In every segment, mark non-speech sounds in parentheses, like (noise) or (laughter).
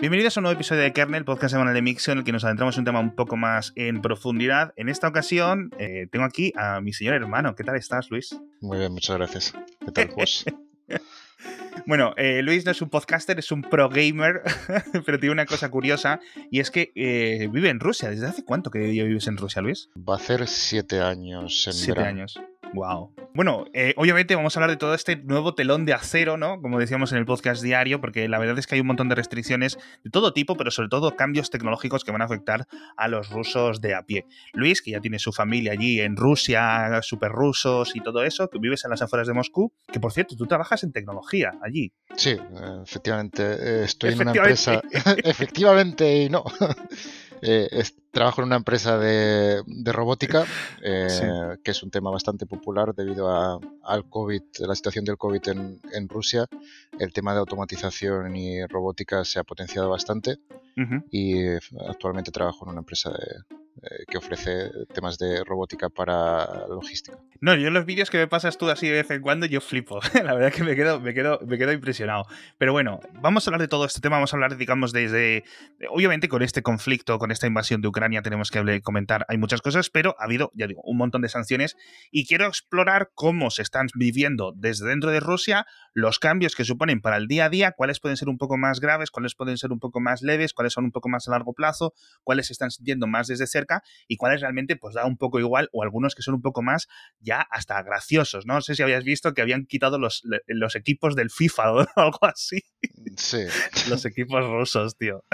Bienvenidos a un nuevo episodio de Kernel, podcast semanal de Mixio, en el que nos adentramos en un tema un poco más en profundidad. En esta ocasión eh, tengo aquí a mi señor hermano. ¿Qué tal estás, Luis? Muy bien, muchas gracias. ¿Qué tal, pues? (laughs) Bueno, eh, Luis no es un podcaster, es un pro gamer, (laughs) pero tiene una cosa curiosa y es que eh, vive en Rusia. ¿Desde hace cuánto que vives en Rusia, Luis? Va a hacer siete años en Siete años. Wow. Bueno, eh, obviamente vamos a hablar de todo este nuevo telón de acero, ¿no? Como decíamos en el podcast diario, porque la verdad es que hay un montón de restricciones de todo tipo, pero sobre todo cambios tecnológicos que van a afectar a los rusos de a pie. Luis, que ya tiene su familia allí en Rusia, super rusos y todo eso, que vives en las afueras de Moscú, que por cierto, tú trabajas en tecnología allí. Sí, efectivamente. eh, estoy en una empresa. (laughs) efectivamente y no. (laughs) Eh, trabajo en una empresa de, de robótica, (laughs) eh, Sí. que es un tema bastante popular debido a- al COVID, la situación del COVID en, en Rusia. El tema de automatización y robótica se ha potenciado bastante Ujú. y eh, actualmente trabajo en una empresa de- eh, que ofrece temas de robótica para logística. No, yo los vídeos que me pasas tú así de vez en cuando, yo flipo. (laughs) La verdad que me quedo, me quedo, me quedo impresionado. Pero bueno, vamos a hablar de todo este tema, vamos a hablar, digamos, desde. Obviamente, con este conflicto, con esta invasión de Ucrania, tenemos que comentar, hay muchas cosas, pero ha habido, ya digo, un montón de sanciones. Y quiero explorar cómo se están viviendo desde dentro de Rusia los cambios que suponen para el día a día, cuáles pueden ser un poco más graves, cuáles pueden ser un poco más leves, cuáles son un poco más a largo plazo, cuáles se están sintiendo más desde cerca y cuáles realmente pues da un poco igual o algunos que son un poco más ya hasta graciosos, ¿no? No sé si habías visto que habían quitado los, los equipos del FIFA (laughs) o algo así. Sí. Los equipos rusos, tío.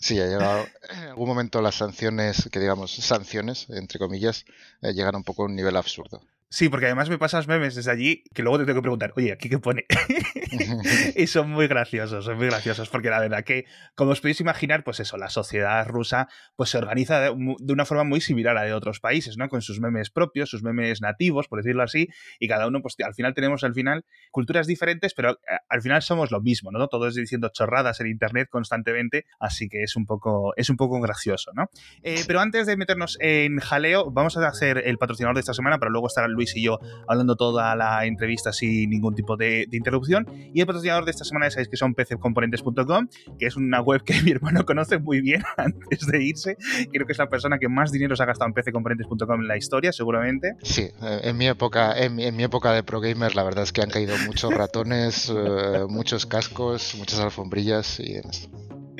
Sí, ha llegado en algún momento las sanciones, que digamos sanciones, entre comillas, eh, llegan un poco a un nivel absurdo. Sí, porque además me pasas memes desde allí que luego te tengo que preguntar, oye, ¿aquí qué pone? (laughs) (laughs) y son muy graciosos, son muy graciosos, porque la verdad que, como os podéis imaginar, pues eso, la sociedad rusa pues se organiza de, de una forma muy similar a la de otros países, ¿no? Con sus memes propios, sus memes nativos, por decirlo así, y cada uno, pues al final tenemos al final culturas diferentes, pero eh, al final somos lo mismo, ¿no? Todos diciendo chorradas en internet constantemente, así que es un poco, es un poco gracioso, ¿no? Eh, pero antes de meternos en jaleo, vamos a hacer el patrocinador de esta semana para luego estar Luis y yo hablando toda la entrevista sin ningún tipo de, de interrupción. Y el patrocinador de esta semana ya sabéis que son pccomponentes.com, que es una web que (laughs) mi hermano conoce muy bien (laughs) antes de irse. Creo que es la persona que más dinero se ha gastado en pccomponentes.com en la historia, seguramente. Sí, eh, en mi época, en mi, en mi época de pro gamer, la verdad es que han caído muchos (laughs) ratones, eh, muchos cascos, muchas alfombrillas y demás.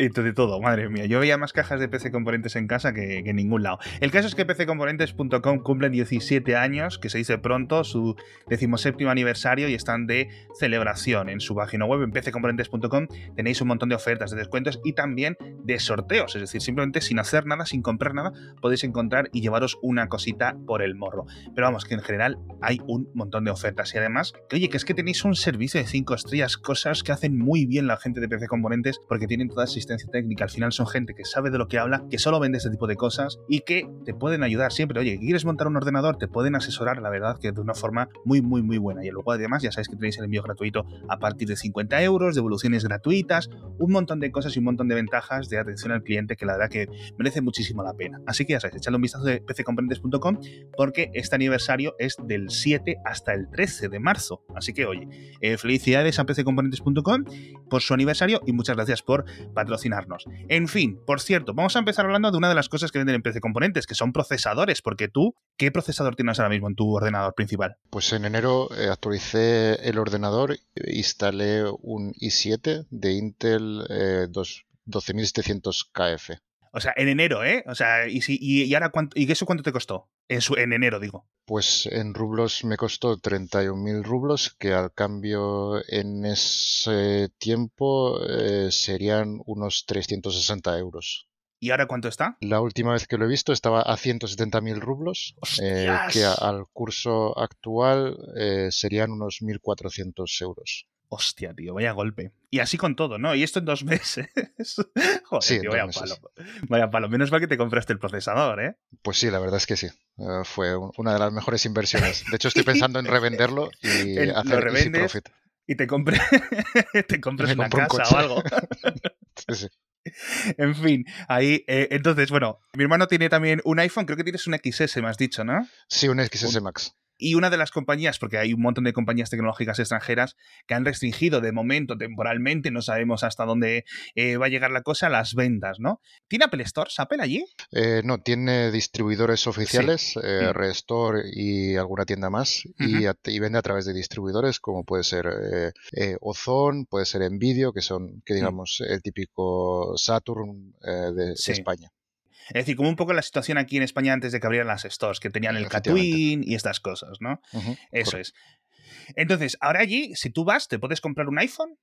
Y de todo, madre mía. Yo veía más cajas de PC Componentes en casa que, en ningún lado. El caso es que pccomponentes.com cumplen 17 años, que se dice pronto, su decimoséptimo aniversario y están de celebración en su página web en pccomponentes.com. Tenéis un montón de ofertas, de descuentos y también de sorteos. Es decir, simplemente sin hacer nada, sin comprar nada, podéis encontrar y llevaros una cosita por el morro. Pero vamos, que en general hay un montón de ofertas. Y además, que oye, que es que tenéis un servicio de 5 estrellas, cosas que hacen muy bien la gente de PC Componentes porque tienen toda técnica. Al final son gente que sabe de lo que habla, que solo vende este tipo de cosas y que te pueden ayudar siempre. Oye, ¿quieres montar un ordenador? Te pueden asesorar, la verdad, que de una forma muy, muy, muy buena. Y luego, además, ya sabéis que tenéis el envío gratuito a partir de 50 euros, devoluciones gratuitas, un montón de cosas y un montón de ventajas de atención al cliente que la verdad que merece muchísimo la pena. Así que ya sabéis, echadle un vistazo de pccomponentes.com porque este aniversario es del 7 hasta el 13 de marzo. Así que, oye, eh, felicidades a pccomponentes.com por su aniversario y muchas gracias por En fin, por cierto, vamos a empezar hablando de una de las cosas que venden en PC Componentes, que son procesadores, porque tú, ¿qué procesador tienes ahora mismo en tu ordenador principal? Pues en enero eh, actualicé el ordenador, instalé un i7 de Intel eh, dos- 12700 KF. O sea, en enero, ¿eh? O sea, ¿y, si, y, y ahora cuánto, ¿y eso cuánto te costó? En, su- en enero, digo. Pues en rublos me costó 31.000 rublos, que al cambio en ese tiempo eh, serían unos 360 euros. ¿Y ahora cuánto está? La última vez que lo he visto estaba a 170.000 rublos, eh, que al curso actual eh, serían unos 1.400 euros. Hostia, tío, vaya golpe. Y así con todo, ¿no? Y esto en dos (laughs) meses. Joder, Sí, tío, vaya meses. palo. Vaya palo. Menos mal que te compraste el procesador, ¿eh? Pues sí, la verdad es que sí. Eh, fue un- una de las mejores inversiones. De hecho, estoy (laughs) pensando en revenderlo y El- lo hacer easy revendes. profit. Y te compré, (laughs) te compras una un casa coche. o algo. Sí, sí. En fin, ahí, eh, entonces, bueno, mi hermano tiene también un iPhone, creo que tienes un XS, me has dicho, ¿no? Sí, un XS Max. Y una de las compañías, porque hay un montón de compañías tecnológicas extranjeras que han restringido de momento, temporalmente, no sabemos hasta dónde eh, va a llegar la cosa, las ventas, ¿no? ¿Tiene Apple Stores Apple allí? Eh, no, tiene distribuidores oficiales, eh, mm. Restore y alguna tienda más, y, vende a través de distribuidores como puede ser Ozone, puede ser Nvidio, que son, que mm. digamos, el típico Saturn de España. Es decir, como un poco la situación aquí en España antes de que abrieran las stores, que tenían el Catwin y estas cosas, ¿no? Eso es. Entonces, ahora allí, si tú vas, ¿te puedes comprar un iPhone?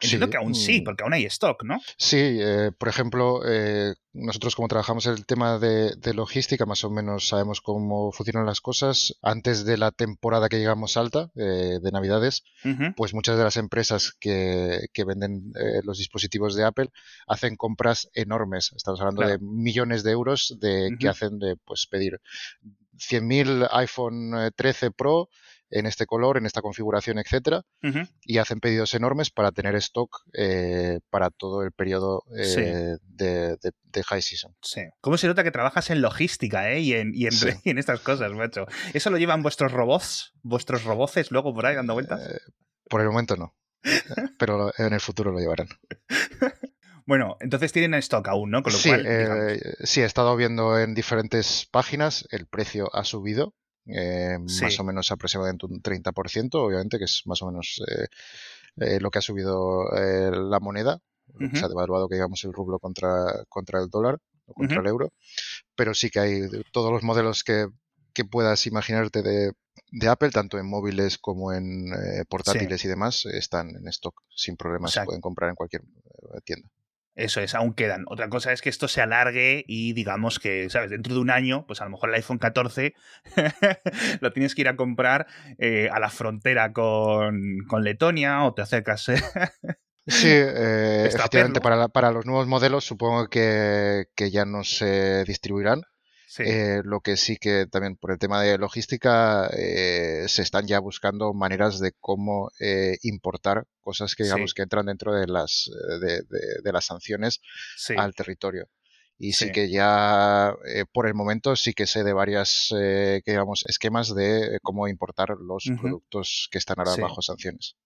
Entiendo que aún sí, porque aún hay stock, ¿no? Sí, eh, por ejemplo, eh, nosotros como trabajamos el tema de, logística, más o menos sabemos cómo funcionan las cosas. Antes de la temporada que llegamos alta, eh, de Navidades, pues muchas de las empresas que, venden los dispositivos de Apple hacen compras enormes. Estamos hablando de millones de euros de que hacen de pues pedir 100.000 iPhone 13 Pro en este color, en esta configuración, etcétera, y hacen pedidos enormes para tener stock eh, para todo el periodo eh, de, high season. Sí. ¿Cómo se nota que trabajas en logística eh? y, en, (laughs) y, en, estas cosas, macho? ¿Eso lo llevan vuestros robots, vuestros roboces luego por ahí dando vueltas? Eh, por el momento no, pero en el futuro lo llevarán. (laughs) Bueno, entonces tienen stock aún, ¿no? sí, sí, he estado viendo en diferentes páginas, el precio ha subido, eh, más o menos aproximadamente un 30%, obviamente, que es más o menos eh, eh, lo que ha subido la moneda. Se ha devaluado, que digamos, el rublo contra, contra el dólar o contra el euro. Pero sí que hay todos los modelos que, puedas imaginarte de, Apple, tanto en móviles como en portátiles y demás, están en stock sin problemas. Se pueden comprar en cualquier tienda. Eso es, aún quedan. Otra cosa es que esto se alargue y digamos que, ¿sabes? Dentro de un año, pues a lo mejor el iPhone 14 (laughs) lo tienes que ir a comprar eh, a la frontera con, Letonia o te acercas. sí, eh, efectivamente, para, para, los nuevos modelos supongo que, que ya no se distribuirán. Eh, lo que sí que también por el tema de logística eh, se están ya buscando maneras de cómo eh, importar cosas que digamos que entran dentro de las de, las sanciones al territorio. Y sí, que ya por el momento sí que sé de varias que digamos esquemas de cómo importar los productos que están ahora bajo sanciones.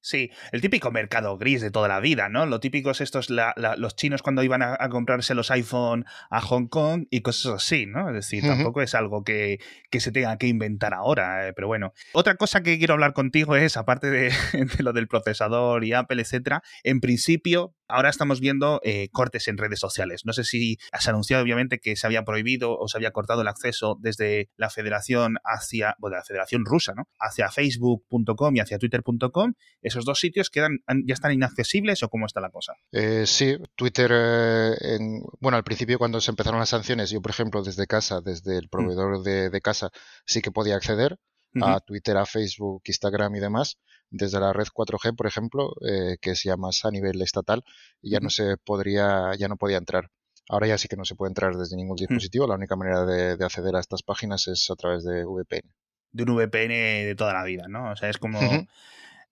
Sí, el típico mercado gris de toda la vida, ¿no? Lo típico es estos, los chinos cuando iban a, comprarse los iPhone a Hong Kong y cosas así, ¿no? Es decir, tampoco es algo que, se tenga que inventar ahora, eh, pero bueno. Otra cosa que quiero hablar contigo es, aparte de, (laughs) de lo del procesador y Apple, etcétera, en principio, Ahora estamos viendo eh, cortes en redes sociales. No sé si has anunciado, obviamente, que se había prohibido o se había cortado el acceso desde la federación hacia, bueno, la federación rusa, ¿no? Hacia facebook.com y hacia twitter.com. ¿Esos dos sitios quedan, ya están inaccesibles o cómo está la cosa? Eh, sí, Twitter, eh, bueno, al principio cuando se empezaron las sanciones, yo, por ejemplo, desde casa, desde el mm. proveedor de, casa, sí que podía acceder a Twitter, a Facebook, Instagram y demás desde la red 4G, por ejemplo, eh, que es ya más a nivel estatal, ya no se podría, ya no podía entrar. Ahora ya sí que no se puede entrar desde ningún dispositivo. La única manera de, acceder a estas páginas es a través de VPN. De un VPN de toda la vida, ¿no? O sea, es como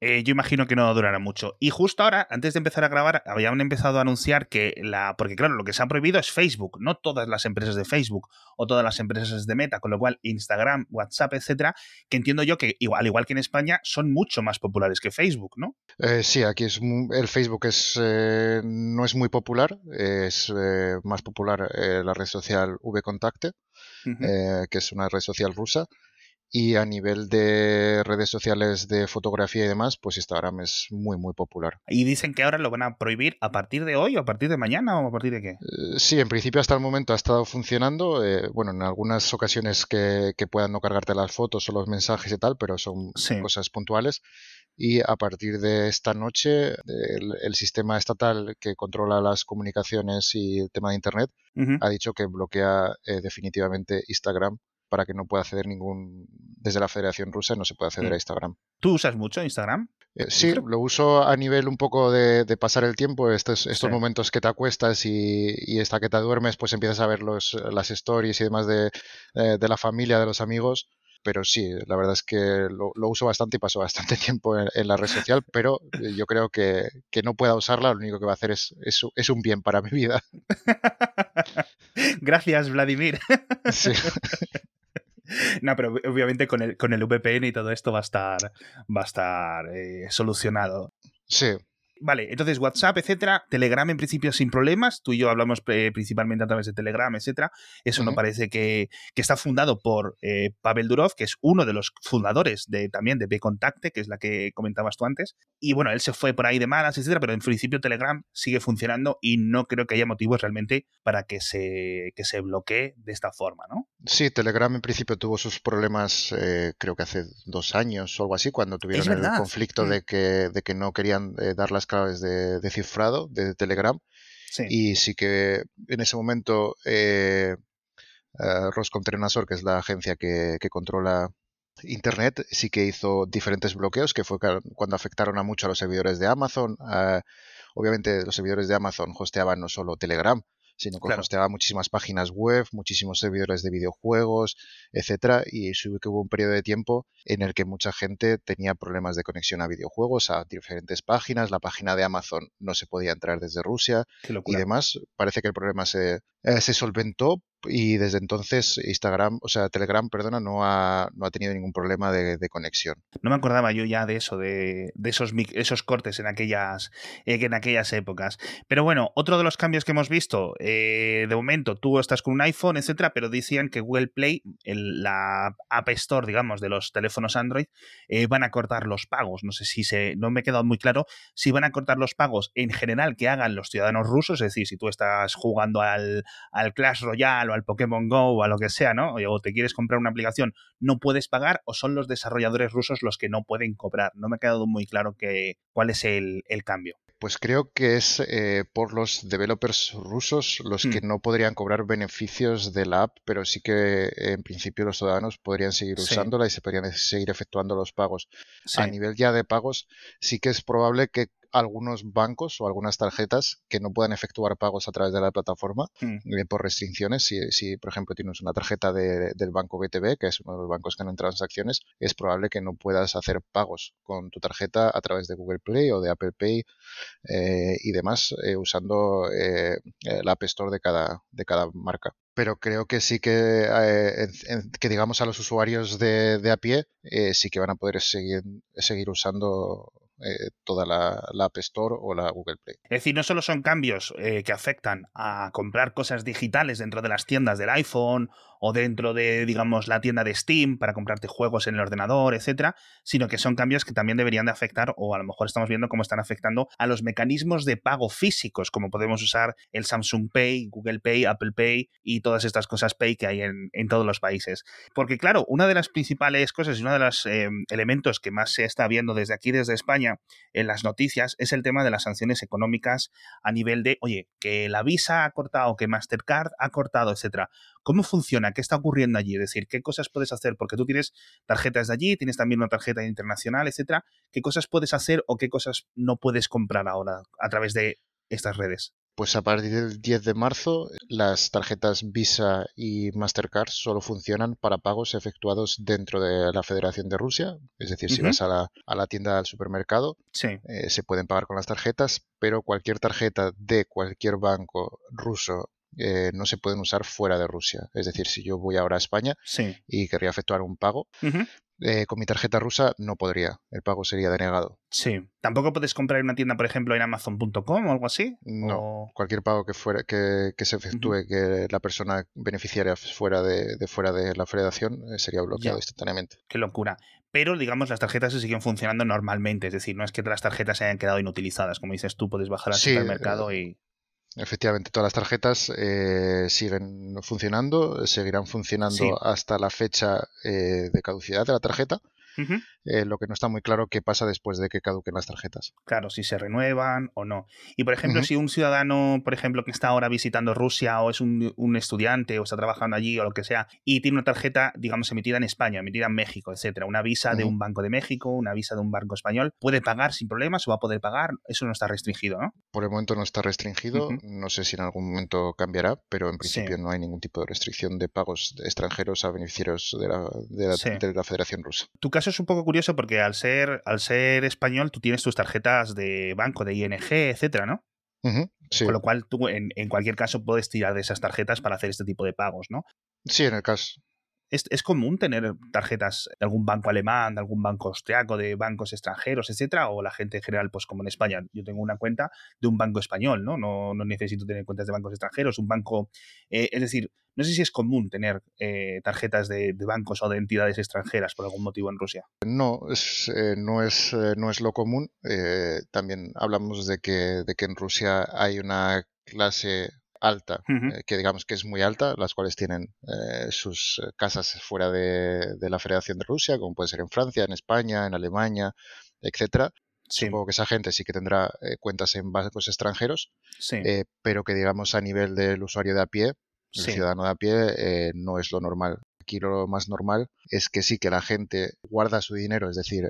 eh, yo imagino que no durará mucho. Y justo ahora, antes de empezar a grabar, habían empezado a anunciar que la. Porque, claro, lo que se ha prohibido es Facebook, no todas las empresas de Facebook o todas las empresas de Meta, con lo cual Instagram, WhatsApp, etcétera, que entiendo yo que, igual, al igual que en España, son mucho más populares que Facebook, ¿no? Eh, sí, aquí es el Facebook es eh, no es muy popular, es más popular la red social VKontakte, que es una red social rusa y a nivel de redes sociales de fotografía y demás, pues Instagram es muy, muy popular. Y dicen que ahora lo van a prohibir a partir de hoy o a partir de mañana o a partir de qué? Eh, sí, en principio hasta el momento ha estado funcionando. Eh, bueno, en algunas ocasiones que, puedan no cargarte las fotos o los mensajes y tal, pero son cosas puntuales. Y a partir de esta noche, el, sistema estatal que controla las comunicaciones y el tema de Internet ha dicho que bloquea eh, definitivamente Instagram para que no pueda acceder ningún, desde la Federación Rusa no se puede acceder a mm. Instagram. ¿Tú usas mucho Instagram? Eh, sí, lo uso a nivel un poco de, pasar el tiempo, estos, estos momentos que te acuestas y, y hasta que te duermes, pues empiezas a ver los, las stories y demás de, eh, de la familia, de los amigos pero sí, la verdad es que lo, uso bastante y paso bastante (laughs) tiempo en, la red social, pero yo creo que, que, no pueda usarla, lo único que va a hacer es, es, es un bien para mi vida. (laughs) Gracias, Vladimir. Sí. (laughs) (laughs) no, pero obviamente con el, con el VPN y todo esto va a estar, va a estar eh, solucionado. Sí, Vale, entonces WhatsApp, etcétera, Telegram en principio sin problemas, tú y yo hablamos eh, principalmente a través de Telegram, etcétera. Eso no parece que, está fundado por eh, Pavel Durov, que es uno de los fundadores de, también de Bcontacte, que es la que comentabas tú antes. Y bueno, él se fue por ahí de malas, etcétera, pero en principio Telegram sigue funcionando y no creo que haya motivos realmente para que se, que se bloquee de esta forma, ¿no? Sí, Telegram en principio tuvo sus problemas, eh, creo que hace dos años o algo así, cuando tuvieron el conflicto mm. de, que, de que no querían dar las claves de, cifrado de Telegram. Y sí que en ese momento eh, uh, Roscom que es la agencia que, controla Internet, sí que hizo diferentes bloqueos, que fue cuando afectaron a mucho a los servidores de Amazon. obviamente los servidores de Amazon hosteaban no solo Telegram, sino que hosteaba muchísimas páginas web, muchísimos servidores de videojuegos, etcétera, y que hubo un periodo de tiempo en el que mucha gente tenía problemas de conexión a videojuegos, a diferentes páginas, la página de Amazon no se podía entrar desde Rusia y demás. Parece que el problema se, eh, se solventó y desde entonces Instagram, o sea, Telegram, perdona, no ha, no ha tenido ningún problema de, conexión. No me acordaba yo ya de eso, de, esos, esos cortes en aquellas, eh, en aquellas épocas. Pero bueno, otro de los cambios que hemos visto, eh, de momento tú estás con un iPhone, etcétera, pero decían que Google Play, la App Store, digamos, de los teléfonos Android, van a cortar los pagos. No sé si se, no me he quedado muy claro si van a cortar los pagos en general que hagan los ciudadanos rusos, es decir, si tú estás jugando al al Clash Royale o al Pokémon Go o a lo que sea, ¿no? O te quieres comprar una aplicación, no puedes pagar o son los desarrolladores rusos los que no pueden cobrar. No me ha quedado muy claro que, cuál es el, cambio. Pues creo que es eh, por los developers rusos los que hmm. no podrían cobrar beneficios de la app, pero sí que en principio los ciudadanos podrían seguir usándola y se podrían seguir efectuando los pagos. A nivel ya de pagos, sí que es probable que algunos bancos o algunas tarjetas que no puedan efectuar pagos a través de la plataforma mm. eh, por restricciones. Si, si, por ejemplo, tienes una tarjeta del banco BTB, que es uno de los bancos que no en transacciones, es probable que no puedas hacer pagos con tu tarjeta a través de Google Play o de Apple Pay eh, y demás eh, usando la App Store de cada, de cada marca pero creo que sí que, que digamos a los usuarios de, de a pie sí que van a poder seguir, seguir usando eh, toda la, App Store o la Google Play. Es decir, no solo son cambios eh, que afectan a comprar cosas digitales dentro de las tiendas del iPhone o dentro de, digamos, la tienda de Steam para comprarte juegos en el ordenador, etcétera, sino que son cambios que también deberían de afectar, o a lo mejor estamos viendo cómo están afectando a los mecanismos de pago físicos, como podemos usar el Samsung Pay, Google Pay, Apple Pay y todas estas cosas Pay que hay en, todos los países. Porque, claro, una de las principales cosas y uno de los eh, elementos que más se está viendo desde aquí, desde España, en las noticias es el tema de las sanciones económicas a nivel de, oye, que la Visa ha cortado, que Mastercard ha cortado, etcétera. ¿Cómo funciona? ¿Qué está ocurriendo allí? Es decir, ¿qué cosas puedes hacer? Porque tú tienes tarjetas de allí, tienes también una tarjeta internacional, etcétera. ¿Qué cosas puedes hacer o qué cosas no puedes comprar ahora a través de estas redes? Pues a partir del 10 de marzo, las tarjetas Visa y Mastercard solo funcionan para pagos efectuados dentro de la Federación de Rusia. Es decir, si vas a la, a la, tienda del supermercado, eh, se pueden pagar con las tarjetas, pero cualquier tarjeta de cualquier banco ruso eh, no se pueden usar fuera de Rusia. Es decir, si yo voy ahora a España y querría efectuar un pago, eh, con mi tarjeta rusa no podría. El pago sería denegado. Sí. ¿Tampoco puedes comprar en una tienda, por ejemplo, en Amazon.com o algo así? No. Cualquier pago que fuera que, se efectúe que la persona beneficiaria fuera de, fuera de la federación eh, sería bloqueado instantáneamente. Qué locura. Pero, digamos, las tarjetas se siguen funcionando normalmente. Es decir, no es que las tarjetas se hayan quedado inutilizadas. Como dices tú, puedes bajar al supermercado y Efectivamente, todas las tarjetas eh, siguen funcionando, seguirán funcionando hasta la fecha eh, de caducidad de la tarjeta eh, lo que no está muy claro qué pasa después de que caduquen las tarjetas. Claro, si se renuevan o no. Y por ejemplo, si un ciudadano, por ejemplo, que está ahora visitando Rusia o es un, estudiante o está trabajando allí o lo que sea, y tiene una tarjeta, digamos, emitida en España, emitida en México, etcétera, una visa de un banco de México, una visa de un banco español, ¿puede pagar sin problemas o va a poder pagar? Eso no está restringido, ¿no? Por el momento no está restringido, no sé si en algún momento cambiará, pero en principio no hay ningún tipo de restricción de pagos extranjeros a beneficiarios de la, de la Federación Rusa. Tu caso es un poco curioso porque al ser, al ser español tú tienes tus tarjetas de banco, de ING, etcétera, ¿no? Con lo cual tú en, en, cualquier caso puedes tirar de esas tarjetas para hacer este tipo de pagos, ¿no? Sí, en el caso. ¿Es, común tener tarjetas de algún banco alemán, de algún banco austriaco, de bancos extranjeros, etcétera? O la gente en general, pues como en España, yo tengo una cuenta de un banco español, ¿no? No, no necesito tener cuentas de bancos extranjeros, un banco. Eh, es decir, no sé si es común tener eh, tarjetas de, bancos o de entidades extranjeras por algún motivo en Rusia. No, es, eh, no, es, no es lo común. también hablamos de que, de que en Rusia hay una clase alta, eh, que digamos que es muy alta, las cuales tienen eh, sus eh, casas fuera de, la Federación de Rusia, como puede ser en Francia, en España, en Alemania, etcétera. Supongo que esa gente sí que tendrá cuentas en bancos extranjeros, pero que digamos a nivel del usuario de a pie, el ciudadano de a pie, no es lo normal. Aquí lo más normal es que sí que la gente guarda su dinero, es decir,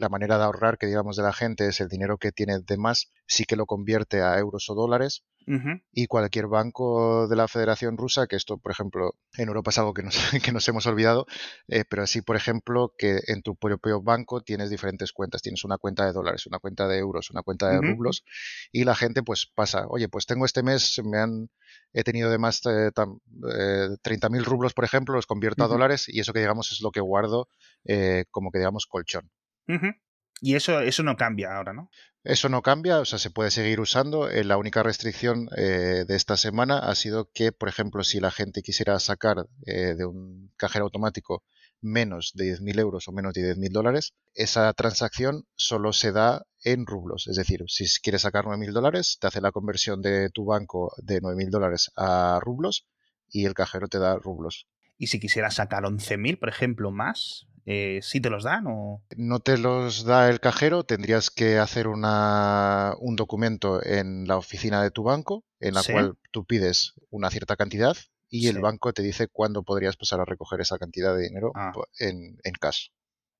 la manera de ahorrar que digamos de la gente es el dinero que tiene de más, sí que lo convierte a euros o dólares y cualquier banco de la Federación Rusa, que esto, por ejemplo, en Europa es algo que nos, (laughs) que nos hemos olvidado, eh, pero así, por ejemplo, que en tu propio banco tienes diferentes cuentas. Tienes una cuenta de dólares, una cuenta de euros, una cuenta de rublos, y la gente pues pasa, oye, pues tengo este mes, me han, he tenido de más eh, eh, 30.000 rublos, por ejemplo, los convierto a dólares y eso que digamos es lo que guardo eh, como que digamos colchón. Y eso, eso no cambia ahora, ¿no? Eso no cambia, o sea, se puede seguir usando. Eh, la única restricción eh, de esta semana ha sido que, por ejemplo, si la gente quisiera sacar eh, de un cajero automático menos de 10.000 euros o menos de 10.000 dólares, esa transacción solo se da en rublos. Es decir, si quieres sacar 9.000 dólares, te hace la conversión de tu banco de 9.000 dólares a rublos y el cajero te da rublos. Y si quisiera sacar 11.000, por ejemplo, más, eh, ¿sí te los dan o...? No te los da el cajero, tendrías que hacer una, un documento en la oficina de tu banco en la cual tú pides una cierta cantidad y el banco te dice cuándo podrías pasar a recoger esa cantidad de dinero ah. en, en cash.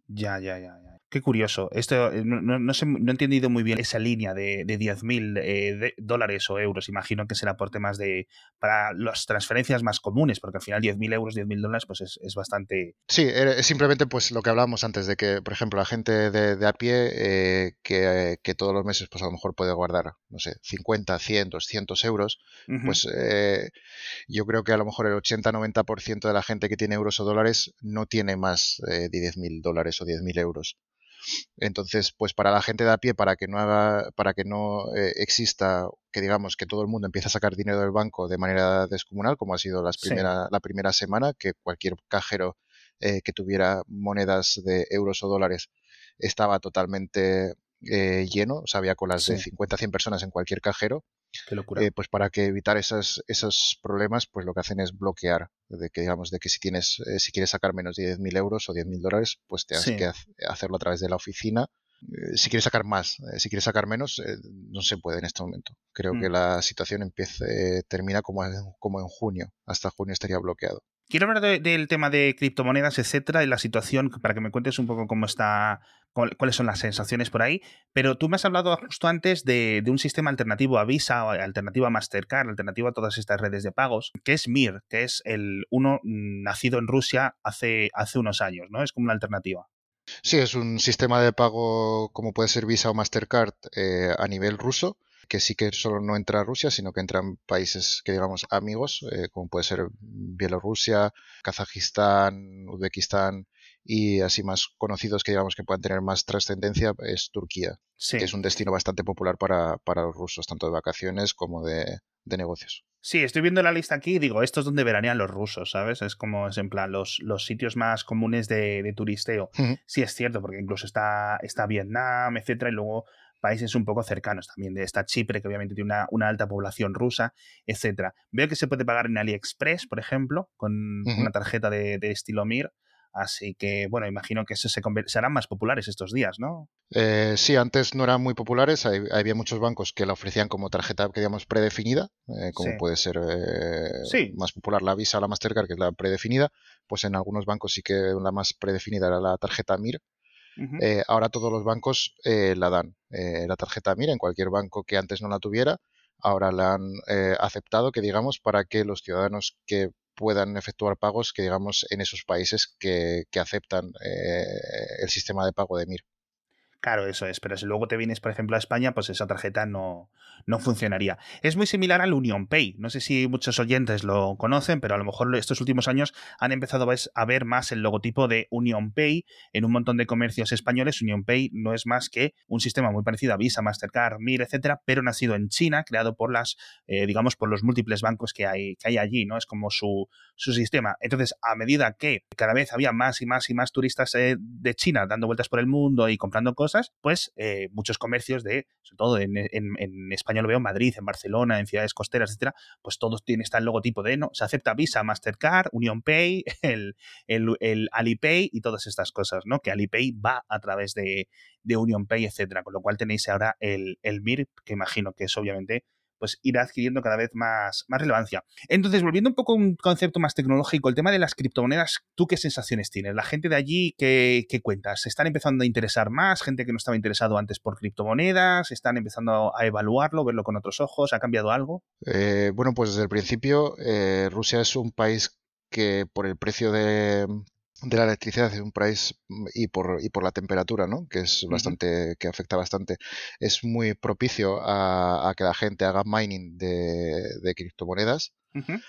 Ya, ya, ya, ya. Qué curioso. Esto eh, no, no, he entendido muy bien esa línea de, de 10.000 eh, dólares o euros. Imagino que será por temas de. para las transferencias más comunes, porque al final 10.000 euros, 10.000 dólares, pues es, es, bastante. Sí, es simplemente pues lo que hablábamos antes, de que, por ejemplo, la gente de, de a pie eh, que, que, todos los meses, pues a lo mejor puede guardar, no sé, 50, 100, 200 euros, pues yo creo que a lo mejor el 80-90% de la gente que tiene euros o dólares no tiene más de 10.000 dólares o 10.000 euros. Entonces, pues para la gente de a pie, para que no haga, para que no eh, exista, que digamos que todo el mundo empiece a sacar dinero del banco de manera descomunal, como ha sido las primera, la primera semana, que cualquier cajero eh, que tuviera monedas de euros o dólares estaba totalmente eh, lleno, o sea, había colas de 50 a 100 personas en cualquier cajero. Qué pues para que evitar esos, esos problemas, pues lo que hacen es bloquear, de que digamos, de que si tienes, si quieres sacar menos de 10.000 euros o 10.000 dólares, pues te que hacerlo a través de la oficina. Eh, si quieres sacar más, eh, si quieres sacar menos, no se puede en este momento. Creo que mm. la situación empieza, termina como como en junio. Hasta junio estaría bloqueado. Quiero hablar del tema de criptomonedas, etcétera, y la situación para que me cuentes un poco cómo está, cuáles son las sensaciones por ahí. Pero tú me has hablado justo antes de, un sistema alternativo a Visa, alternativo a Mastercard, alternativo a todas estas redes de pagos, que es MIR, que es el uno nacido en Rusia hace, hace unos años, ¿no? Es como una alternativa. Sí, es un sistema de pago como puede ser Visa o Mastercard eh, a nivel ruso que sí que solo no entra Rusia, sino que entran países que digamos amigos, eh, como puede ser Bielorrusia, Kazajistán, Uzbekistán y así más conocidos que digamos que puedan tener más trascendencia es Turquía, que es un destino bastante popular para, para los rusos, tanto de vacaciones como de, de negocios. Sí, estoy viendo la lista aquí y digo, esto es donde veranean los rusos, ¿sabes? Es como, es en plan, los, los sitios más comunes de, turisteo. Sí, es cierto, porque incluso está, está Vietnam, etcétera, y luego países un poco cercanos también. De esta Chipre, que obviamente tiene una, alta población rusa, etcétera. Veo que se puede pagar en AliExpress, por ejemplo, con una tarjeta de, estilo MIR. Así que, bueno, imagino que eso se serán más populares estos días, ¿no? Eh, sí, antes no eran muy populares. había muchos bancos que la ofrecían como tarjeta, que digamos, predefinida, eh, como puede ser eh, más popular la Visa o la Mastercard, que es la predefinida. Pues en algunos bancos sí que la más predefinida era la tarjeta MIR, eh, ahora todos los bancos eh, la dan. Eh, la tarjeta MIR en cualquier banco que antes no la tuviera, ahora la han aceptado, que digamos, para que los ciudadanos que puedan efectuar pagos, que digamos, en esos países que, aceptan el sistema de pago de MIR. Claro, eso es, pero si luego te vienes, por ejemplo, a España, pues esa tarjeta no, no funcionaría. Es muy similar al Union Pay. No sé si muchos oyentes lo conocen, pero a lo mejor estos últimos años han empezado a ver más el logotipo de Union Pay en un montón de comercios españoles. Union Pay no es más que un sistema muy parecido a Visa, Mastercard, Mir, etcétera, pero nacido en China, creado por las, eh, digamos, por los múltiples bancos que hay, que hay allí, ¿no? Es como su, su sistema. Entonces, a medida que cada vez había más y más y más turistas eh, de China dando vueltas por el mundo y comprando pues eh, muchos comercios de, sobre todo en, en, España lo veo en Madrid, en Barcelona, en ciudades costeras, etcétera, pues todos tienen está el logotipo de, no, se acepta Visa, Mastercard, Union Pay, (laughs) el, el, Alipay y todas estas cosas, ¿no? Que Alipay va a través de, de Union Pay, etcétera, con lo cual tenéis ahora el, el MIR, que imagino que es obviamente pues irá adquiriendo cada vez más, más relevancia. Entonces, volviendo un poco a un concepto más tecnológico, el tema de las criptomonedas, ¿tú qué sensaciones tienes? ¿La gente de allí qué, cuentas? ¿Se están empezando a interesar más? ¿Gente que no estaba interesado antes por criptomonedas? ¿Están empezando a evaluarlo, verlo con otros ojos? ¿Ha cambiado algo? Eh, bueno, pues desde el principio, eh, Rusia es un país que por el precio de, de la electricidad es un país mm, y por, y por la temperatura, ¿no? Que es bastante, que afecta bastante. Es muy propicio a, que la gente haga mining de, criptomonedas.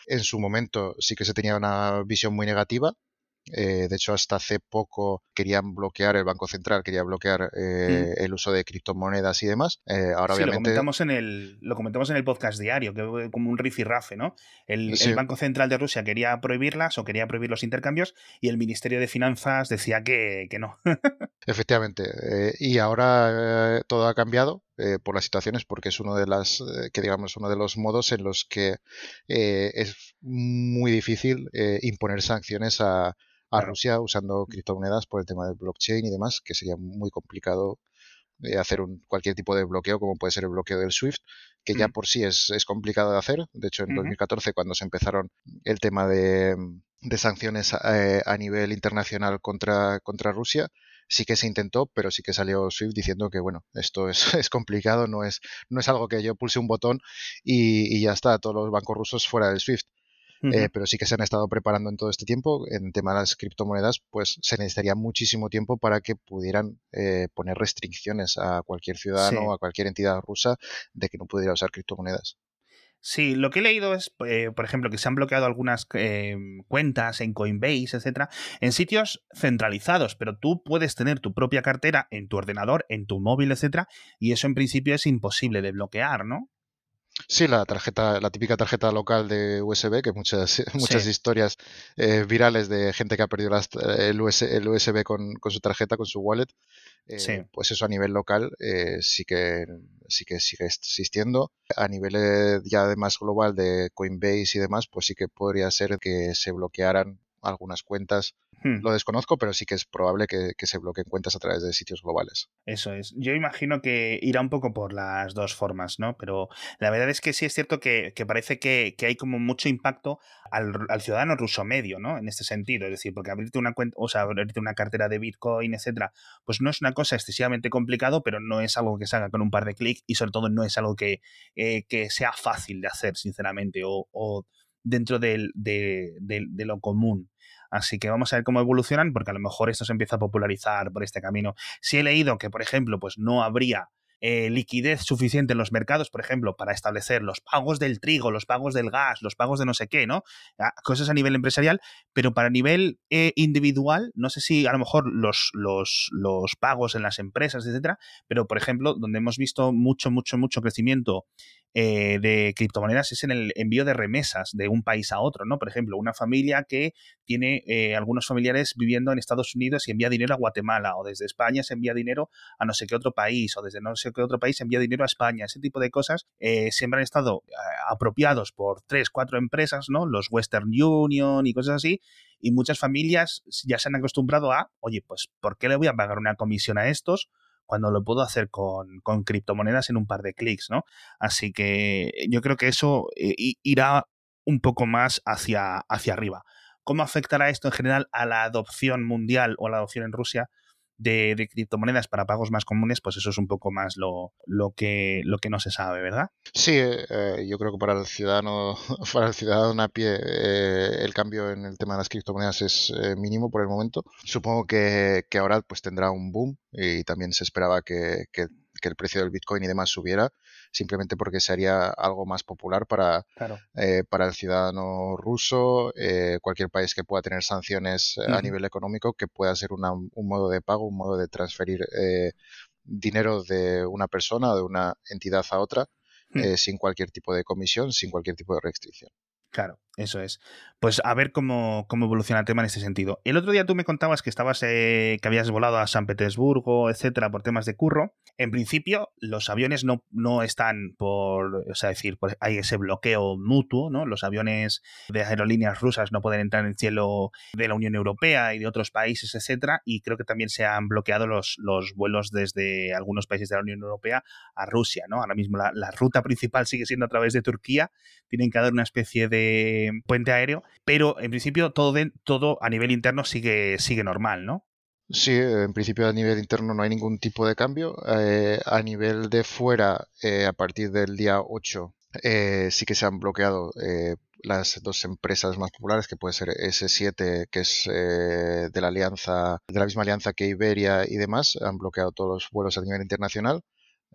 En su momento sí que se tenía una visión muy negativa, eh, de hecho, hasta hace poco querían bloquear el Banco Central, quería bloquear eh, el uso de criptomonedas y demás. Eh, ahora, sí, obviamente. Lo comentamos, en el, lo comentamos en el podcast diario, que como un rifirrafe, ¿no? El, el, Banco Central de Rusia quería prohibirlas o quería prohibir los intercambios y el Ministerio de Finanzas decía que, que no. (laughs) Efectivamente. y ahora todo ha cambiado. por las situaciones porque es uno de las que digamos uno de los modos en los que es muy difícil imponer sanciones a, a Rusia usando criptomonedas por el tema del blockchain y demás, que sería muy complicado eh, hacer un, cualquier tipo de bloqueo, como puede ser el bloqueo del SWIFT, que ya mm. por sí es, complicado de hacer. De hecho, en 2014, cuando se empezaron el tema de, sanciones eh, a, nivel internacional contra, contra Rusia, sí que se intentó, pero sí que salió Swift diciendo que bueno, esto es, (laughs) es complicado, no es, no es algo que yo pulse un botón y, y, ya está, todos los bancos rusos fuera del Swift. Eh, pero sí que se han estado preparando en todo este tiempo. En tema de las criptomonedas, pues se necesitaría muchísimo tiempo para que pudieran eh, poner restricciones a cualquier ciudadano o a cualquier entidad rusa de que no pudiera usar criptomonedas. Sí, lo que he leído es, eh, por ejemplo, que se han bloqueado algunas cuentas en Coinbase, etcétera, en sitios centralizados, pero tú puedes tener tu propia cartera en tu ordenador, en tu móvil, etcétera, y eso en principio es imposible de bloquear, ¿no? Sí, la tarjeta, la típica tarjeta local de USB, que muchas, (laughs) muchas historias eh, virales de gente que ha perdido el, USB con, su tarjeta, con su wallet. Eh, pues eso a nivel local eh, sí que sí que sigue existiendo. A nivel ya además global de Coinbase y demás, pues sí que podría ser que se bloquearan algunas cuentas. Hmm. Lo desconozco, pero sí que es probable que, se bloqueen cuentas a través de sitios globales. Eso es. Yo imagino que irá un poco por las dos formas, ¿no? Pero la verdad es que sí es cierto que, parece que, hay como mucho impacto al, ciudadano ruso medio, ¿no? En este sentido. Es decir, porque abrirte una cuenta, o sea, abrirte una cartera de Bitcoin, etcétera, pues no es una cosa excesivamente complicado, pero no es algo que se haga con un par de clics y sobre todo no es algo que, eh, que sea fácil de hacer, sinceramente, o, dentro de, de lo común. Así que vamos a ver cómo evolucionan, porque a lo mejor esto se empieza a popularizar por este camino. Si he leído que, por ejemplo, pues no habría eh, liquidez suficiente en los mercados, por ejemplo, para establecer los pagos del trigo, los pagos del gas, los pagos de no sé qué, ¿no? Ah, cosas a nivel empresarial, pero para nivel eh, individual, no sé si a lo mejor los, los, los pagos en las empresas, etcétera, pero por ejemplo, donde hemos visto mucho, mucho, mucho crecimiento eh, de criptomonedas es en el envío de remesas de un país a otro, ¿no? Por ejemplo, una familia que tiene eh, algunos familiares viviendo en Estados Unidos y envía dinero a Guatemala, o desde España se envía dinero a no sé qué otro país, o desde no sé qué otro país se envía dinero a España. Ese tipo de cosas eh, siempre han estado apropiados por tres, cuatro empresas, ¿no? Los Western Union y cosas así, y muchas familias ya se han acostumbrado a, oye, pues, ¿por qué le voy a pagar una comisión a estos? Cuando lo puedo hacer con, criptomonedas en un par de clics, ¿no? Así que yo creo que eso eh, irá un poco más hacia, hacia arriba. ¿Cómo afectará esto en general a la adopción mundial o a la adopción en Rusia? De, criptomonedas para pagos más comunes, pues eso es un poco más lo, lo, que, lo que no se sabe, ¿verdad? Sí, eh, yo creo que para el ciudadano, (laughs) para el ciudadano a pie, eh, el cambio en el tema de las criptomonedas es eh, mínimo por el momento. Supongo que, que, ahora pues tendrá un boom y también se esperaba que, que que el precio del Bitcoin y demás subiera, simplemente porque sería algo más popular para, eh, para el ciudadano ruso, eh, cualquier país que pueda tener sanciones eh, a nivel económico, que pueda ser un modo de pago, un modo de transferir dinero de una persona de una entidad a otra, hmm. sin cualquier tipo de comisión, sin cualquier tipo de restricción. Claro, eso es. Pues a ver cómo, cómo, evoluciona el tema en ese sentido. El otro día tú me contabas que estabas, eh, que habías volado a San Petersburgo, etcétera, por temas de curro. En principio, los aviones no, no están por, o sea, decir, hay ese bloqueo mutuo, ¿no? Los aviones de aerolíneas rusas no pueden entrar en el cielo de la Unión Europea y de otros países, etcétera. Y creo que también se han bloqueado los, los vuelos desde algunos países de la Unión Europea a Rusia, ¿no? Ahora mismo la, la ruta principal sigue siendo a través de Turquía. Tienen que dar una especie de puente aéreo, pero en principio todo, todo a nivel interno sigue, sigue normal, ¿no? Sí, en principio a nivel interno no hay ningún tipo de cambio. Eh, a nivel de fuera, eh, a partir del día 8, eh, sí que se han bloqueado las dos empresas más populares, que puede ser S7, que es de la alianza, de la misma alianza que Iberia y demás, han bloqueado todos los vuelos a nivel internacional.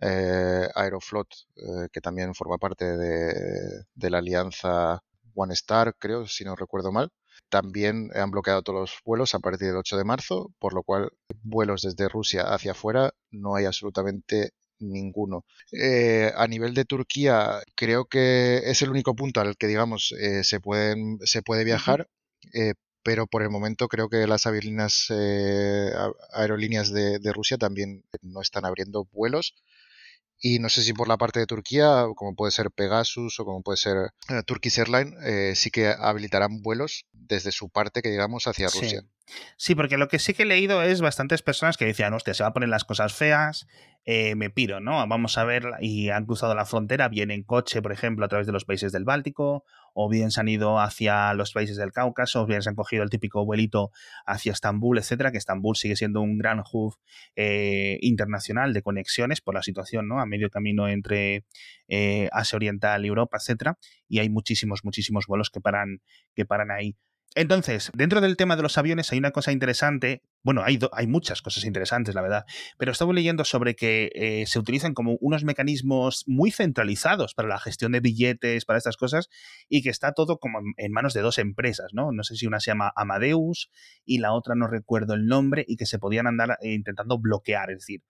Aeroflot, que también forma parte de la alianza One Star, creo, si no recuerdo mal. También han bloqueado todos los vuelos a partir del 8 de marzo, por lo cual vuelos desde Rusia hacia afuera no hay absolutamente ninguno. Eh, a nivel de Turquía, creo que es el único punto al que, digamos, eh, se, pueden, se puede viajar, eh, pero por el momento creo que las aerolíneas, aerolíneas de, Rusia también no están abriendo vuelos. Y no sé si por la parte de Turquía, como puede ser Pegasus o como puede ser eh, Turkish Airlines, eh, sí que habilitarán vuelos desde su parte, que digamos, hacia Rusia. Sí, porque lo que sí que he leído es bastantes personas que decían, hostia, se van a poner las cosas feas, eh, me piro, ¿no? Vamos a ver, y han cruzado la frontera, bien en coche, por ejemplo, a través de los países del Báltico, o bien se han ido hacia los países del Cáucaso, o bien se han cogido el típico vuelito hacia Estambul, etcétera, que Estambul sigue siendo un gran hub eh, internacional de conexiones por la situación, ¿no? A medio camino entre eh, Asia Oriental y Europa, etcétera, y hay muchísimos, muchísimos vuelos que paran, que paran ahí. Entonces, dentro del tema de los aviones hay una cosa interesante, bueno, hay, hay muchas cosas interesantes, la verdad, pero estaba leyendo sobre que eh, se utilizan como unos mecanismos muy centralizados para la gestión de billetes, para estas cosas, y que está todo como en manos de dos empresas, ¿no? No sé si una se llama Amadeus y la otra no recuerdo el nombre, y que se podían andar eh, intentando bloquear, es decir,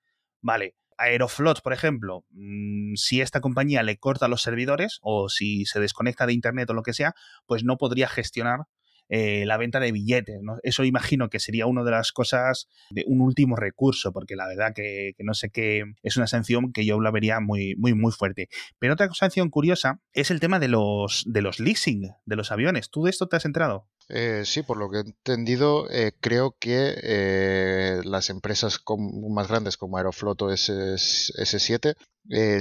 vale, Aeroflot, por ejemplo, mm, si esta compañía le corta los servidores o si se desconecta de Internet o lo que sea, pues no podría gestionar eh, la venta de billetes. ¿no? Eso imagino que sería una de las cosas de un último recurso, porque la verdad que, no sé qué, es una sanción que yo la vería muy, muy, muy fuerte. Pero otra sanción curiosa es el tema de los, de los leasing de los aviones. ¿Tú de esto te has enterado? Eh, sí, por lo que he entendido, eh, creo que eh, las empresas más grandes como Aeroflot o S 7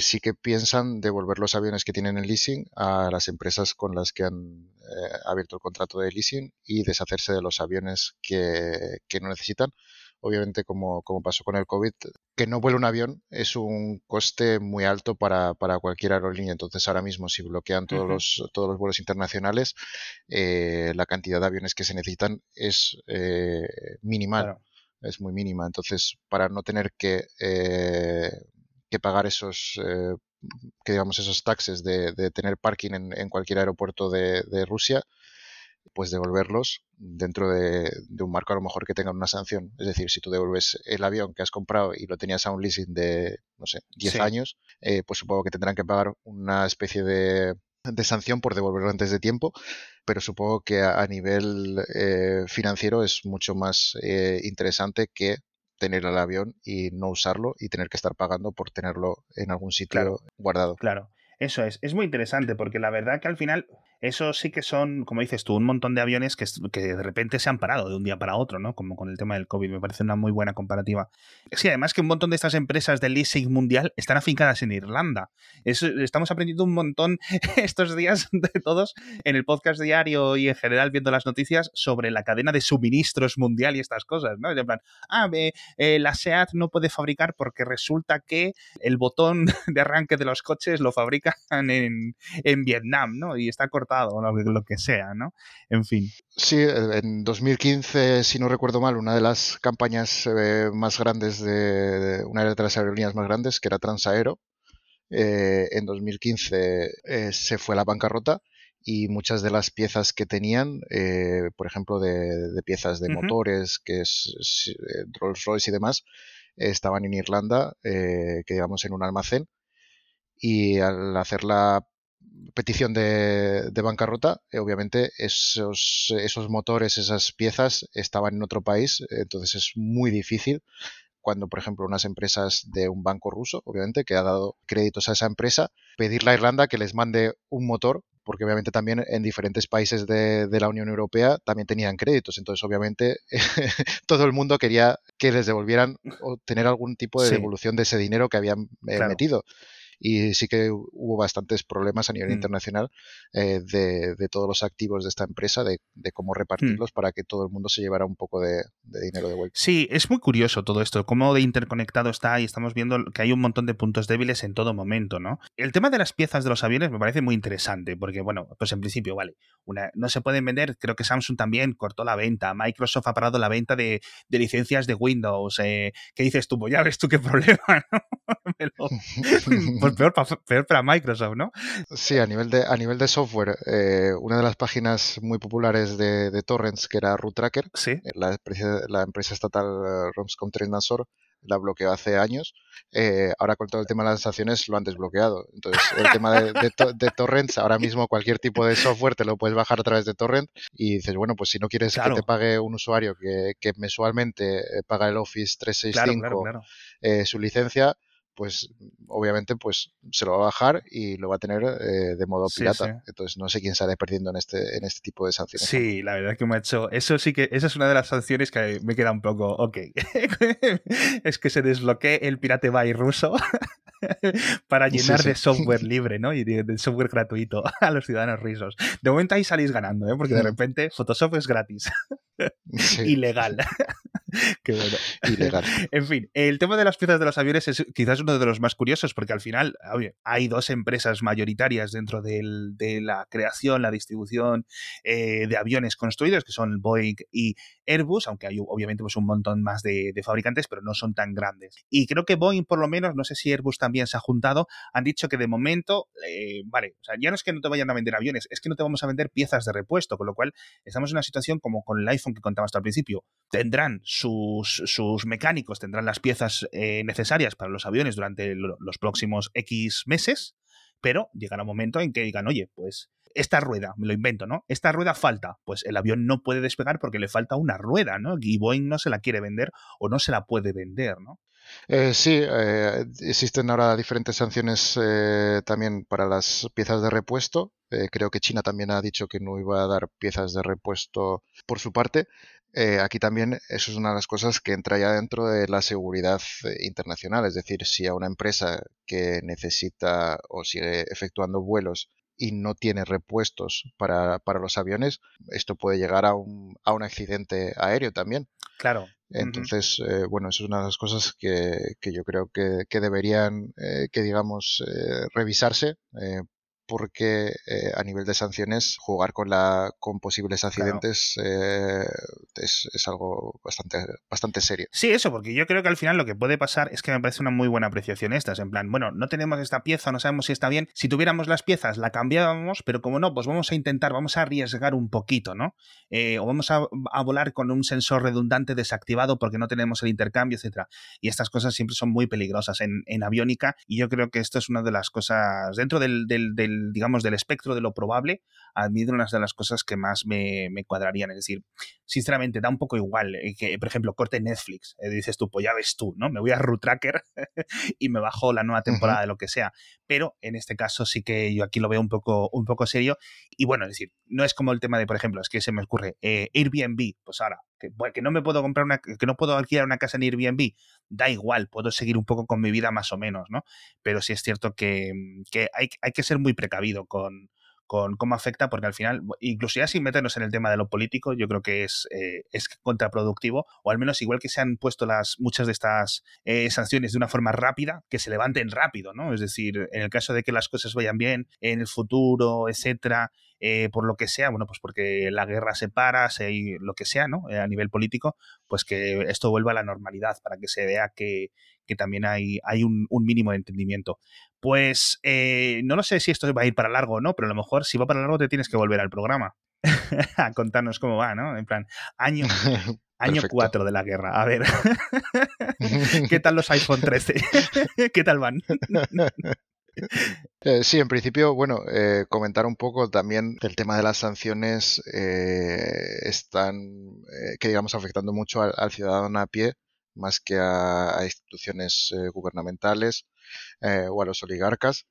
sí que piensan devolver los aviones que tienen en leasing a las empresas con las que han abierto el contrato de leasing y deshacerse de los aviones que no necesitan obviamente como, como, pasó con el COVID, que no vuele un avión es un coste muy alto para, para cualquier aerolínea. Entonces ahora mismo si bloquean todos, los, todos los vuelos internacionales, eh, la cantidad de aviones que se necesitan es eh, minimal. Es muy mínima. Entonces, para no tener que, eh, que pagar esos que digamos esos taxes de, de tener parking en, en cualquier aeropuerto de, de Rusia, pues devolverlos dentro de, un marco a lo mejor que tengan una sanción. Es decir, si tú devuelves el avión que has comprado y lo tenías a un leasing de, no sé, 10 años, eh, pues supongo que tendrán que pagar una especie de, sanción por devolverlo antes de tiempo, pero supongo que a, nivel eh, financiero es mucho más eh, interesante que tener el avión y no usarlo y tener que estar pagando por tenerlo en algún sitio guardado. Claro. Eso es, es muy interesante porque la verdad que al final Eso sí que son, como dices tú, un montón de aviones que, que, de repente se han parado de un día para otro, ¿no? Como con el tema del COVID. Me parece una muy buena comparativa. Sí, además que un montón de estas empresas del leasing mundial están afincadas en Irlanda. estamos aprendiendo un montón (laughs) estos días de todos en el podcast diario y en general viendo las noticias sobre la cadena de suministros mundial y estas cosas, ¿no? En plan, ah, eh, la SEAT no puede fabricar porque resulta que el botón (laughs) de arranque de los coches lo fabrican en, en Vietnam, ¿no? Y está cortado o lo, que sea, ¿no? En fin. Sí, en 2015, si no recuerdo mal, una de las campañas eh, más grandes de, una de las aerolíneas más grandes, que era Transaero, eh, en 2015 eh, se fue a la bancarrota y muchas de las piezas que tenían, por ejemplo, de, piezas de motores, que es, Rolls Royce y demás, estaban en Irlanda, que digamos en un almacén. Y al hacer la petición de, bancarrota, eh, obviamente esos, esos motores, esas piezas estaban en otro país, entonces es muy difícil cuando, por ejemplo, unas empresas de un banco ruso, obviamente, que ha dado créditos a esa empresa, pedirle a Irlanda que les mande un motor, porque obviamente también en diferentes países de, la Unión Europea también tenían créditos. Entonces, obviamente, (laughs) todo el mundo quería que les devolvieran o tener algún tipo de devolución de ese dinero que habían eh, metido y sí que hubo bastantes problemas a nivel mm. internacional eh, de, todos los activos de esta empresa, de, cómo mm. repartirlos para que todo el mundo se llevara un poco de, dinero de vuelta. Sí, es muy curioso todo esto, cómo de interconectado está y estamos viendo que hay un montón de puntos débiles en todo momento, ¿no? El tema de las piezas de los aviones me parece muy interesante, porque bueno, pues en principio, vale, una, no se pueden vender, creo que Samsung también cortó la venta, Microsoft ha parado la venta de, licencias de Windows, eh, ¿qué dices tú? Pues ya ves tú qué (laughs) problema, ¿no? (laughs) pues peor para, Microsoft, ¿no? Sí, a nivel de, a nivel de software, eh, una de las páginas muy populares de, torrents, que era Root Tracker, ¿Sí? la, empresa, la empresa estatal eh, Romscom Trendasor, la bloqueó hace años. Eh, ahora con todo el tema de las sanciones lo han desbloqueado. Entonces, el tema de, torrents, ahora mismo cualquier tipo de software te lo puedes bajar a través de torrent y dices, bueno, pues si no quieres que te pague un usuario que, mensualmente paga el Office 365 su licencia, pues obviamente pues se lo va a bajar y lo va a tener eh, de modo pirata. Entonces no sé quién sale perdiendo en este, en este tipo de sanciones. Sí, la verdad que me ha hecho. Eso sí que. Esa es una de las sanciones que me queda un poco. Ok. (laughs) es que se desbloquee el Pirate Bay ruso (laughs) para llenar de software (laughs) libre, ¿no? Y de, software gratuito a los ciudadanos rusos. De momento ahí salís ganando, ¿eh? Porque de repente Photoshop es gratis. Ilegal. (laughs) Qué bueno. Ilegal. (laughs) En fin, el tema de las piezas de los aviones es quizás uno de los más curiosos porque al final hay dos empresas mayoritarias dentro de la creación, la distribución eh, de aviones construidos, que son Boeing y Airbus, aunque hay obviamente pues, un montón más de, fabricantes, pero no son tan grandes. Y creo que Boeing, por lo menos, no sé si Airbus también se ha juntado, han dicho que de momento, eh, vale, o sea, ya no es que no te vayan a vender aviones, es que no te vamos a vender piezas de repuesto, con lo cual estamos en una situación como con el iPhone que contabas al principio. Tendrán sus, sus mecánicos, tendrán las piezas eh, necesarias para los aviones durante los próximos X meses, pero llegará un momento en que digan, oye, pues esta rueda, me lo invento, ¿no? Esta rueda falta, pues el avión no puede despegar porque le falta una rueda, ¿no? Y Boeing no se la quiere vender o no se la puede vender, ¿no? Eh, sí, eh, existen ahora diferentes sanciones eh, también para las piezas de repuesto. creo que China también ha dicho que no iba a dar piezas de repuesto por su parte. aquí también eso es una de las cosas que entra ya dentro de la seguridad internacional. Es decir, si a una empresa que necesita o sigue efectuando vuelos y no tiene repuestos para, para los aviones, esto puede llegar a un, a un accidente aéreo también. Claro. Entonces, eh, bueno, eso es una de las cosas que, que yo creo que, que deberían, eh, que digamos, eh, revisarse porque eh, a nivel de sanciones jugar con la con posibles accidentes eh, es, es, algo bastante bastante serio. Sí, eso, porque yo creo que al final lo que puede pasar es que me parece una muy buena apreciación esta, en plan, bueno, no tenemos esta pieza, no sabemos si está bien, si tuviéramos las piezas la cambiábamos, pero como no, pues vamos a intentar, vamos a arriesgar un poquito, ¿no? Eh, o vamos a, a, volar con un sensor redundante desactivado porque no tenemos el intercambio, etcétera. Y estas cosas siempre son muy peligrosas en, en aviónica y yo creo que esto es una de las cosas dentro del, del del, digamos, del espectro de lo probable, a mí de unas de las cosas que más me, me cuadrarían. Es decir, sinceramente, da un poco igual eh, que, por ejemplo, corte Netflix. Eh, dices tú, pues ya ves tú, ¿no? Me voy a Root Tracker (laughs) y me bajo la nueva temporada de lo que sea. Pero en este caso sí que yo aquí lo veo un poco, un poco serio. Y bueno, es decir, no es como el tema de, por ejemplo, es que se me ocurre eh, Airbnb. Pues ahora, que, no me puedo comprar una, que no puedo alquilar una casa en Airbnb, da igual, puedo seguir un poco con mi vida más o menos, ¿no? Pero sí es cierto que, que hay, hay que ser muy precavido con, con cómo afecta, porque al final, incluso ya sin meternos en el tema de lo político, yo creo que es, eh, es contraproductivo, o al menos igual que se han puesto las, muchas de estas eh, sanciones de una forma rápida, que se levanten rápido, ¿no? Es decir, en el caso de que las cosas vayan bien en el futuro, etcétera, eh, por lo que sea, bueno, pues porque la guerra se para, se, lo que sea, ¿no? a nivel político, pues que esto vuelva a la normalidad para que se vea que, que también hay, hay un, mínimo de entendimiento. Pues eh, no lo sé si esto va a ir para largo o no, pero a lo mejor si va para largo te tienes que volver al programa (laughs) a contarnos cómo va, ¿no? En plan, año, (laughs) año 4 de la guerra. A ver, (laughs) ¿qué tal los iPhone 13? ¿Qué tal van? Eh, sí, en principio, bueno, eh, comentar un poco también el tema de las sanciones están, que digamos, afectando mucho al, ciudadano a pie más que a, instituciones eh, gubernamentales eh, o a los oligarcas.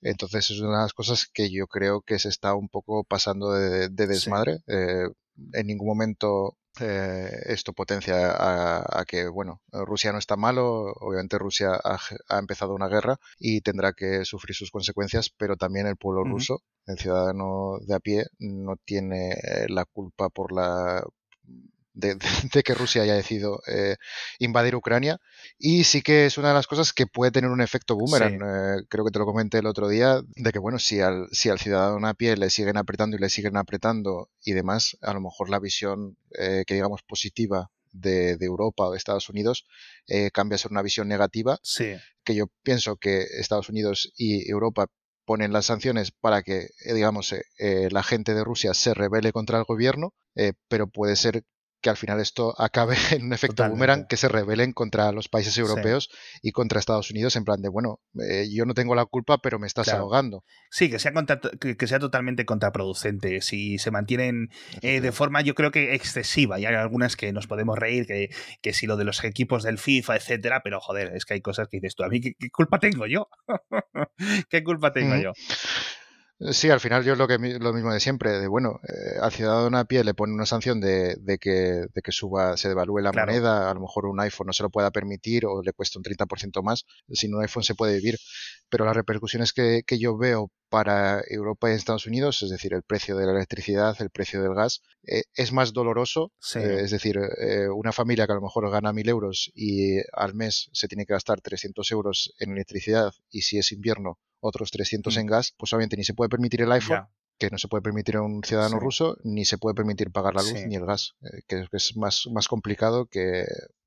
Entonces es una de las cosas que yo creo que se está un poco pasando de, desmadre. Eh, en ningún momento esto potencia a, que, bueno, Rusia no está malo, obviamente Rusia ha, empezado una guerra y tendrá que sufrir sus consecuencias, pero también el pueblo ruso, el ciudadano de a pie, no tiene la culpa por la de, que Rusia haya decidido eh, invadir Ucrania. Y sí que es una de las cosas que puede tener un efecto boomerang. Eh, creo que te lo comenté el otro día, de que bueno, si al, si al ciudadano a pie le siguen apretando y le siguen apretando y demás, a lo mejor la visión eh, que digamos positiva de, Europa o de Estados Unidos cambia a ser una visión negativa. Que yo pienso que Estados Unidos y Europa ponen las sanciones para que, digamos, la gente de Rusia se rebele contra el gobierno, pero puede ser que al final esto acabe (laughs) en un efecto boomerang que se rebelen contra los países europeos y contra Estados Unidos en plan de, bueno, eh, yo no tengo la culpa, pero me estás ahogando. Sí, que sea, que, sea totalmente contraproducente. Si se mantienen eh, de forma, yo creo que excesiva, y hay algunas que nos podemos reír, que, que si lo de los equipos del FIFA, etcétera, pero joder, es que hay cosas que dices tú, a mí, ¿qué, culpa tengo yo? ¿Qué culpa tengo yo? (laughs) Sí, al final yo lo que lo mismo de siempre, de bueno, eh, al ciudadano a pie le pone una sanción de, de, que, de que suba, se devalúe la moneda, a lo mejor un iPhone no se lo pueda permitir o le cuesta un 30% más, sin un iPhone se puede vivir, pero las repercusiones que, que yo veo para Europa y Estados Unidos, es decir, el precio de la electricidad, el precio del gas, eh, es más doloroso. Eh, es decir, una familia que a lo mejor gana 1.000 euros y al mes se tiene que gastar 300 euros en electricidad y si es invierno otros 300 en mm. gas, pues obviamente ni se puede permitir el iPhone, que no se puede permitir a un ciudadano ruso, ni se puede permitir pagar la luz ni el gas, eh, que, es más, más complicado que,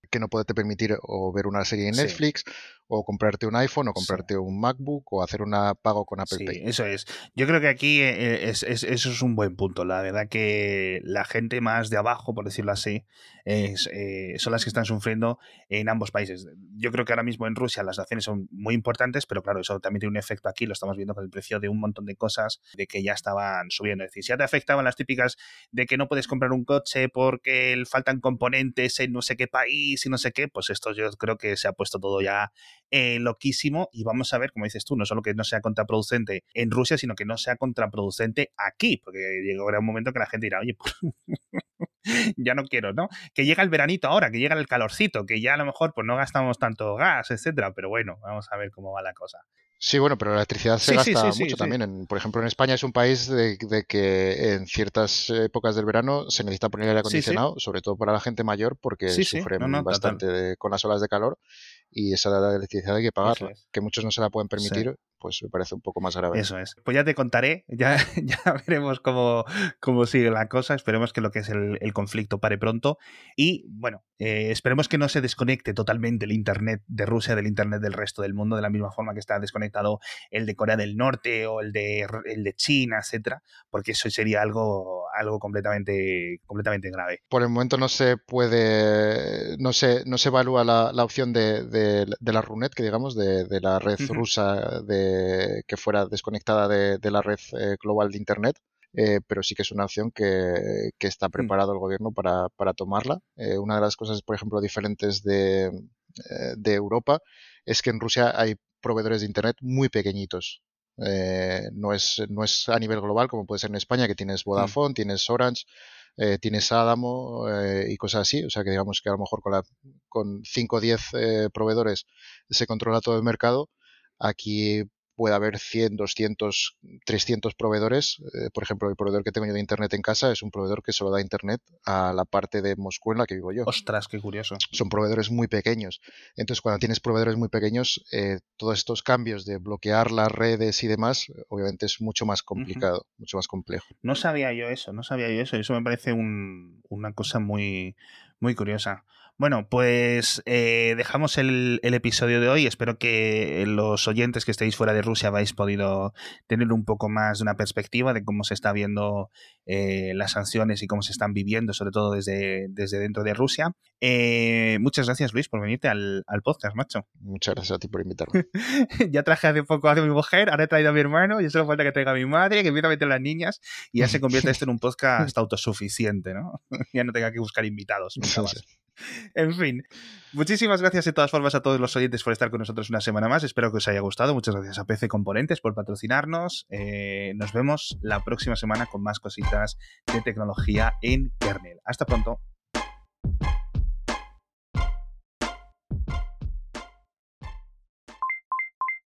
que no poderte permitir o ver una serie en Netflix o comprarte un iPhone o comprarte un MacBook o hacer un pago con Apple sí, Eso es. Yo creo que aquí eh, es, eso es un buen punto. La verdad que la gente más de abajo, por decirlo así, es, eh, son las que están sufriendo en ambos países. Yo creo que ahora mismo en Rusia las acciones son muy importantes, pero claro, eso también tiene un efecto aquí, lo estamos viendo con el precio de un montón de cosas de que ya estaban subiendo. Es decir, si ya te afectaban las típicas de que no puedes comprar un coche porque faltan componentes en no sé qué país y no sé qué, pues esto yo creo que se ha puesto todo ya eh, loquísimo y vamos a ver, como dices tú, no solo que no sea contraproducente en Rusia, sino que no sea contraproducente aquí, porque llegará un momento que la gente dirá, oye, pues (laughs) ya no quiero, ¿no? Que llega el veranito ahora, que llega el calorcito, que ya a lo mejor pues no gastamos tanto gas, etcétera, pero bueno, vamos a ver cómo va la cosa. Sí, bueno, pero la electricidad se gasta mucho también. por ejemplo, en España es un país de, que en ciertas épocas del verano se necesita poner aire acondicionado, sobre todo para la gente mayor, porque sufren bastante con las olas de calor y esa electricidad hay que pagarla. Que muchos no se la pueden permitir pues me parece un poco más grave. Eso es. Pues ya te contaré, ya, (laughs) ya veremos cómo, cómo sigue la cosa. Esperemos que lo que es el, conflicto pare pronto. Y bueno, eh, esperemos que no se desconecte totalmente el Internet de Rusia del Internet del resto del mundo, de la misma forma que está desconectado el de Corea del Norte o el de, el de China, etcétera, porque eso sería algo, algo completamente, completamente grave. Por el momento no se puede, no se, no se evalúa la, la opción de, de, la RUNET, que digamos, de, de la red rusa de, que fuera desconectada de, la red eh, global de Internet. Eh, pero sí que es una opción que, que está mm. preparado el gobierno para, para tomarla. Eh, una de las cosas, por ejemplo, diferentes de, de Europa es que en Rusia hay proveedores de Internet muy pequeñitos. Eh, no, es, no es a nivel global como puede ser en España, que tienes mm. Vodafone, tienes Orange, eh, tienes Adamo eh, y cosas así. O sea que digamos que a lo mejor con, la, con 5 o 10 proveedores se controla todo el mercado. Aquí puede haber 100, 200, 300 proveedores. Eh, por ejemplo, el proveedor que tengo yo de Internet en casa es un proveedor que solo da Internet a la parte de Moscú en la que vivo yo. Ostras, qué curioso. Son proveedores muy pequeños. Entonces, cuando tienes proveedores muy pequeños, eh, todos estos cambios de bloquear las redes y demás, obviamente es mucho más complicado, mucho más complejo. No sabía yo eso, no sabía yo eso. Eso me parece una cosa muy, muy curiosa. Bueno, pues eh, dejamos el, episodio de hoy. Espero que los oyentes que estéis fuera de Rusia habéis podido tener un poco más de una perspectiva de cómo se está viendo eh, las sanciones y cómo se están viviendo, sobre todo desde, desde dentro de Rusia. Eh, muchas gracias, Luis, por venirte al, podcast, macho. Muchas gracias a ti por invitarme. (laughs) ya traje hace poco a mi mujer, ahora he traído a mi hermano, y solo falta que traiga a mi madre, que empiece a meter a las niñas, y ya se convierte esto en un podcast (laughs) autosuficiente, ¿no? (laughs) ya no tenga que buscar invitados. En fin, muchísimas gracias de todas formas a todos los oyentes por estar con nosotros una semana más. Espero que os haya gustado. Muchas gracias a PC Componentes por patrocinarnos. Eh, nos vemos la próxima semana con más cositas de tecnología en kernel. Hasta pronto.